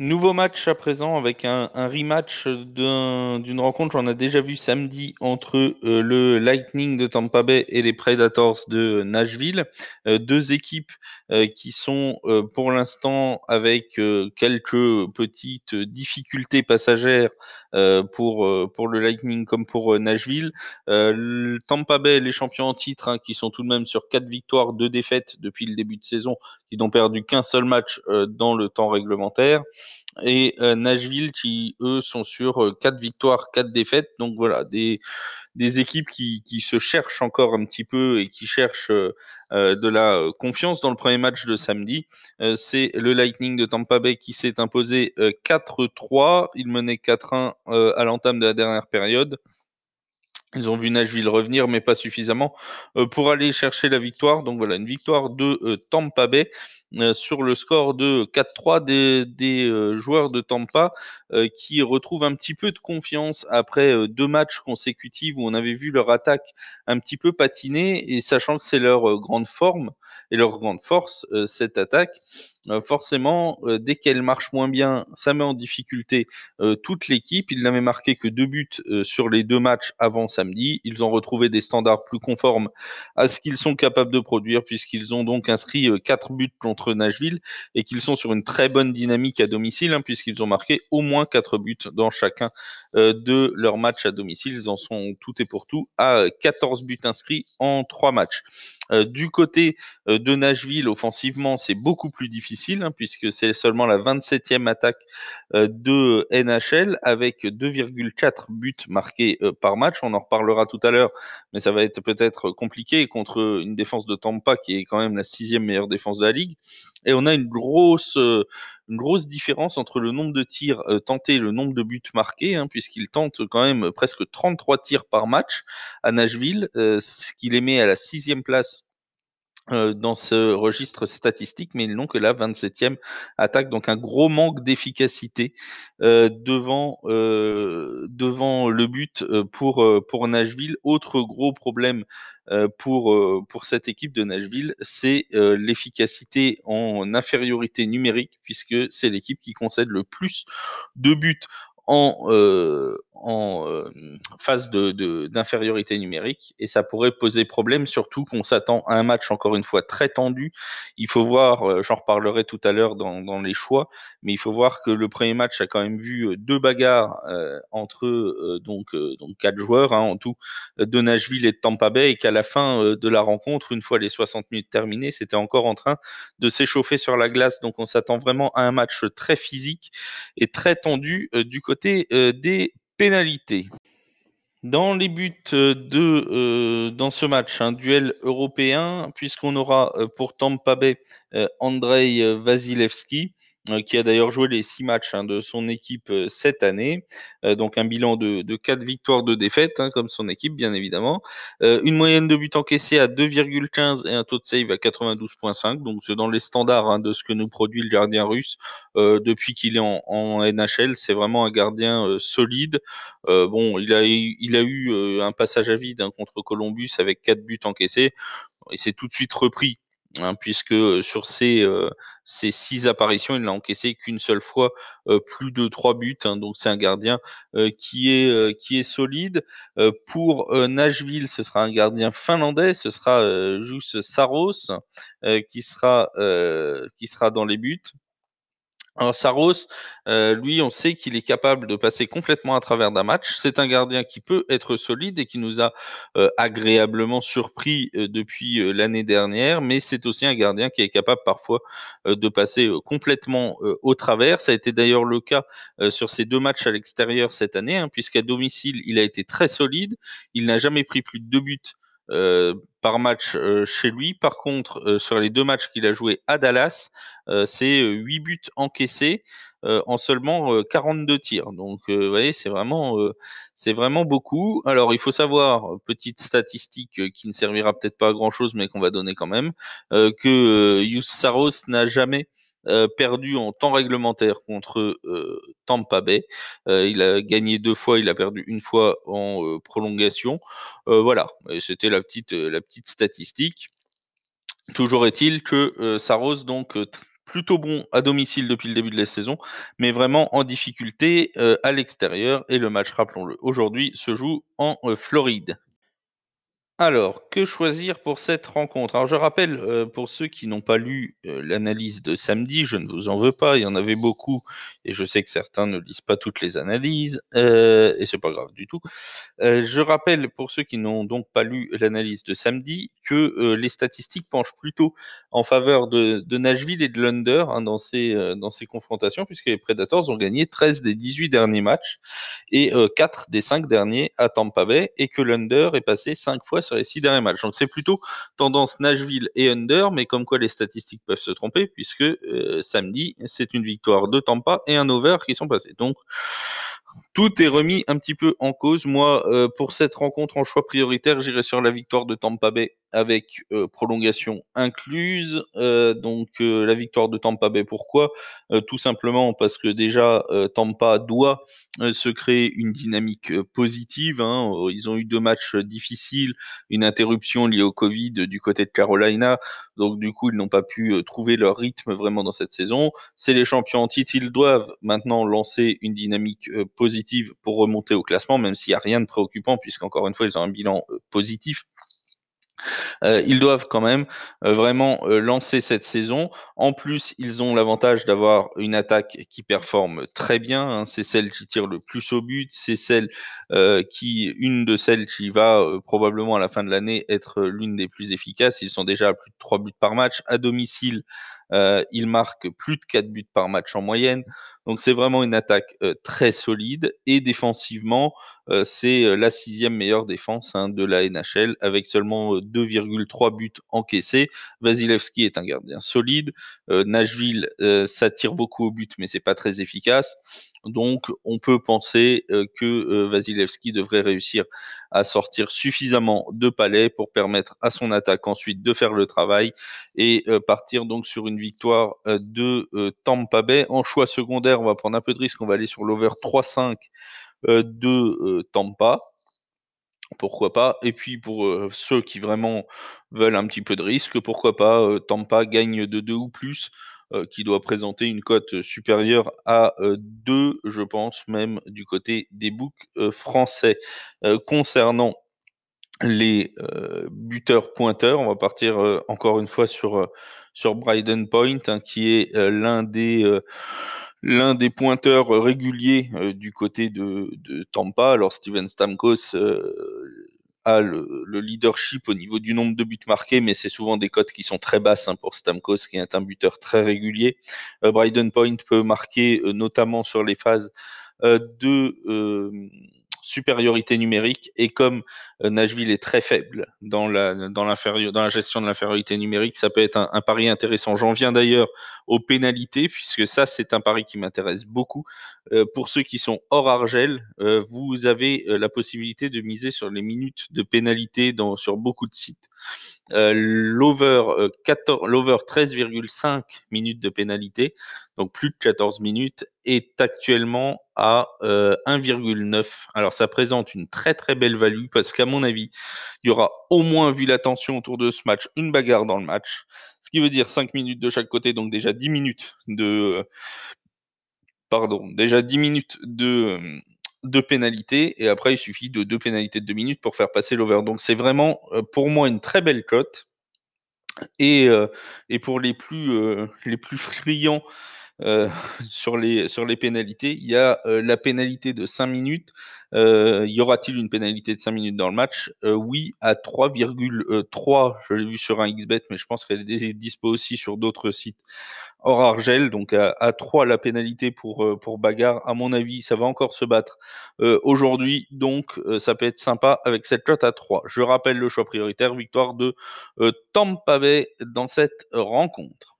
Nouveau match à présent avec un, rematch d'une rencontre qu'on a déjà vu samedi entre euh, le Lightning de Tampa Bay et les Predators de Nashville. Euh, deux équipes euh, qui sont pour l'instant avec quelques petites difficultés passagères pour, pour le Lightning comme pour Nashville. Tampa Bay, les champions en titre, hein, qui sont tout de même sur quatre victoires, deux défaites depuis le début de saison, qui n'ont perdu qu'un seul match dans le temps réglementaire et euh, Nashville qui eux sont sur euh, quatre victoires, quatre défaites. Donc voilà, des, des équipes qui, qui se cherchent encore un petit peu et qui cherchent euh, de la confiance dans le premier match de samedi. c'est le Lightning de Tampa Bay qui s'est imposé 4-3. Il menait 4-1 à l'entame de la dernière période. Ils ont vu Nashville revenir, mais pas suffisamment pour aller chercher la victoire. Donc voilà, une victoire de Tampa Bay euh, sur le score de 4-3 des, euh, joueurs de Tampa euh, qui retrouvent un petit peu de confiance après deux matchs consécutifs où on avait vu leur attaque un petit peu patiner et sachant que c'est leur grande forme et leur grande force, cette attaque, euh, forcément, euh, dès qu'elle marche moins bien, ça met en difficulté euh, toute l'équipe. Ils n'avaient marqué que deux buts sur les deux matchs avant samedi. Ils ont retrouvé des standards plus conformes à ce qu'ils sont capables de produire, puisqu'ils ont donc inscrit quatre buts contre Nashville et qu'ils sont sur une très bonne dynamique à domicile, hein, puisqu'ils ont marqué au moins quatre buts dans chacun de leurs matchs à domicile. Ils en sont tout et pour tout à 14 buts inscrits en trois matchs. Euh, du côté euh, de Nashville, offensivement, c'est beaucoup plus difficile hein, puisque c'est seulement la 27e attaque euh, de NHL avec 2,4 buts marqués par match. On en reparlera tout à l'heure, mais ça va être peut-être compliqué contre une défense de Tampa qui est quand même la sixième meilleure défense de la ligue. Et on a une grosse, une grosse différence entre le nombre de tirs tentés et le nombre de buts marqués, hein, puisqu'il tente quand même presque 33 tirs par match à Nashville, ce qui les met à la sixième place euh, dans ce registre statistique, mais ils n'ont que la 27e attaque, donc un gros manque d'efficacité euh, devant euh, devant le but pour pour Nashville. Autre gros problème pour pour cette équipe de Nashville, c'est l'efficacité en infériorité numérique, puisque c'est l'équipe qui concède le plus de buts en, euh, euh, phase de, d'infériorité numérique et ça pourrait poser problème, surtout qu'on s'attend à un match encore une fois très tendu. Il faut voir, euh, j'en reparlerai tout à l'heure dans, dans, les choix, mais il faut voir que le premier match a quand même vu deux bagarres entre donc donc quatre joueurs hein, en tout de Nashville et de Tampa Bay et qu'à la fin de la rencontre, une fois les 60 minutes terminées, c'était encore en train de s'échauffer sur la glace. Donc on s'attend vraiment à un match très physique et très tendu du côté euh, des pénalités. Dans les buts euh, de euh, dans ce match, un duel européen, puisqu'on aura pour Tampa Bay Andrei Vasilevski, qui a d'ailleurs joué les six matchs hein, de son équipe euh, cette année. Euh, donc un bilan de, de 4 victoires, de défaites, hein, comme son équipe, bien évidemment. une moyenne de buts encaissés à 2,15 et un taux de save à 92,5. Donc c'est dans les standards hein, de ce que nous produit le gardien russe depuis qu'il est en, en NHL. C'est vraiment un gardien solide. bon, il a, il a eu un passage à vide contre Columbus avec 4 buts encaissés. Il s'est tout de suite repris Hein, puisque sur ces, ces, six apparitions, il n'a encaissé qu'une seule fois plus de trois buts. Hein, donc c'est un gardien qui, est, qui est solide. pour Nashville, ce sera un gardien finlandais, ce sera Jus Saros qui, sera, qui sera dans les buts. Alors Saros, euh, lui, on sait qu'il est capable de passer complètement à travers d'un match. C'est un gardien qui peut être solide et qui nous a euh, agréablement surpris euh, depuis l'année dernière, mais c'est aussi un gardien qui est capable parfois de passer complètement au travers. Ça a été d'ailleurs le cas sur ces deux matchs à l'extérieur cette année, hein, puisqu'à domicile, il a été très solide. Il n'a jamais pris plus de deux buts par match euh, chez lui. Par contre, euh, sur les deux matchs qu'il a joué à Dallas, c'est 8 buts encaissés en seulement 42 tirs. Donc, vous voyez, c'est vraiment, c'est vraiment beaucoup. Alors, il faut savoir, petite statistique qui ne servira peut-être pas à grand chose, mais qu'on va donner quand même, que Yus Saros n'a jamais euh, perdu en temps réglementaire contre euh, Tampa Bay. Euh, il a gagné deux fois, il a perdu une fois en prolongation. voilà, c'était la petite, la petite statistique. Toujours est-il que Saros donc plutôt bon à domicile depuis le début de la saison, mais vraiment en difficulté à l'extérieur. Et le match, rappelons-le, aujourd'hui se joue en Floride. Alors, que choisir pour cette rencontre? Alors, je rappelle, euh, pour ceux qui n'ont pas lu euh, l'analyse de samedi, je ne vous en veux pas, il y en avait beaucoup, et je sais que certains ne lisent pas toutes les analyses, euh, et c'est pas grave du tout. Je rappelle, pour ceux qui n'ont donc pas lu l'analyse de samedi, que les statistiques penchent plutôt en faveur de, de Nashville et de l'Under hein, dans, ces, dans ces confrontations, puisque les Predators ont gagné 13 des 18 derniers matchs, et 4 des 5 derniers à Tampa Bay, et que l'Under est passé 5 fois sur les six derniers matchs. Donc c'est plutôt tendance Nashville et under, mais comme quoi les statistiques peuvent se tromper, puisque euh, samedi, c'est une victoire de Tampa et un over qui sont passés. Donc tout est remis un petit peu en cause. Moi, euh, pour cette rencontre en choix prioritaire, j'irai sur la victoire de Tampa Bay avec euh, prolongation incluse. Euh, donc la victoire de Tampa Bay, pourquoi? Tout simplement parce que déjà Tampa doit se créer une dynamique positive. Hein. Ils ont eu deux matchs difficiles, une interruption liée au Covid du côté de Carolina. Donc du coup, ils n'ont pas pu trouver leur rythme vraiment dans cette saison. C'est les champions en titre, ils doivent maintenant lancer une dynamique positive pour remonter au classement, même s'il n'y a rien de préoccupant, puisqu'encore une fois, ils ont un bilan positif. Euh, ils doivent quand même euh, vraiment euh, lancer cette saison. En plus, ils ont l'avantage d'avoir une attaque qui performe très bien. Hein. C'est celle qui tire le plus au but. C'est celle qui, une de celles qui va probablement à la fin de l'année être l'une des plus efficaces. Ils sont déjà à plus de 3 buts par match. À domicile, euh, il marque plus de 4 buts par match en moyenne. Donc c'est vraiment une attaque euh, très solide. Et défensivement, euh, c'est la sixième meilleure défense hein, de la NHL avec seulement 2,3 buts encaissés. Vasilevski est un gardien solide. Nashville, ça tire beaucoup au but, mais c'est pas très efficace. Donc, on peut penser euh, que euh, Vasilevski devrait réussir à sortir suffisamment de palais pour permettre à son attaque ensuite de faire le travail et euh, partir donc sur une victoire de Tampa Bay. En choix secondaire, on va prendre un peu de risque, on va aller sur l'over 3-5 de Tampa pourquoi pas? Et puis pour ceux qui vraiment veulent un petit peu de risque, pourquoi pas Tampa gagne de 2 ou plus euh, qui doit présenter une cote supérieure à 2, euh, je pense, même du côté des books euh, français. concernant les buteurs pointeurs, on va partir encore une fois sur, sur Bryden Point, hein, qui est l'un des l'un des pointeurs réguliers du côté de, de, Tampa. Alors Steven Stamkos a le, leadership au niveau du nombre de buts marqués, mais c'est souvent des cotes qui sont très basses hein, pour Stamkos, qui est un buteur très régulier. Euh, Bryden Point peut marquer euh, notamment sur les phases euh, de supériorité numérique et comme euh, Nashville est très faible dans la, gestion de l'infériorité numérique, ça peut être un, pari intéressant. J'en viens d'ailleurs aux pénalités, puisque ça, c'est un pari qui m'intéresse beaucoup. Euh, pour ceux qui sont hors Argel, euh, vous avez la possibilité de miser sur les minutes de pénalité sur beaucoup de sites. L'over 13,5 minutes de pénalité, donc plus de 14 minutes, est actuellement à 1,9. Alors ça présente une très très belle value parce qu'à mon avis, il y aura au moins, vu la tension autour de ce match, une bagarre dans le match. Ce qui veut dire 5 minutes de chaque côté, donc déjà 10 minutes de. Pardon, déjà 10 minutes de, de pénalité. Et après, il suffit de deux pénalités de 2 minutes pour faire passer l'over. Donc c'est vraiment euh, pour moi une très belle cote. Et, euh, et pour les plus, euh, les plus friands sur, les, sur les pénalités. Il y a euh, la pénalité de 5 minutes. Euh, y aura-t-il une pénalité de 5 minutes dans le match? Oui, à 3,3. Je l'ai vu sur un XBet, mais je pense qu'elle est dispo aussi sur d'autres sites hors Argel. Donc à, 3 la pénalité pour, bagarre. À mon avis, ça va encore se battre aujourd'hui. Donc ça peut être sympa avec cette cote à 3. Je rappelle le choix prioritaire, victoire de Bay dans cette rencontre.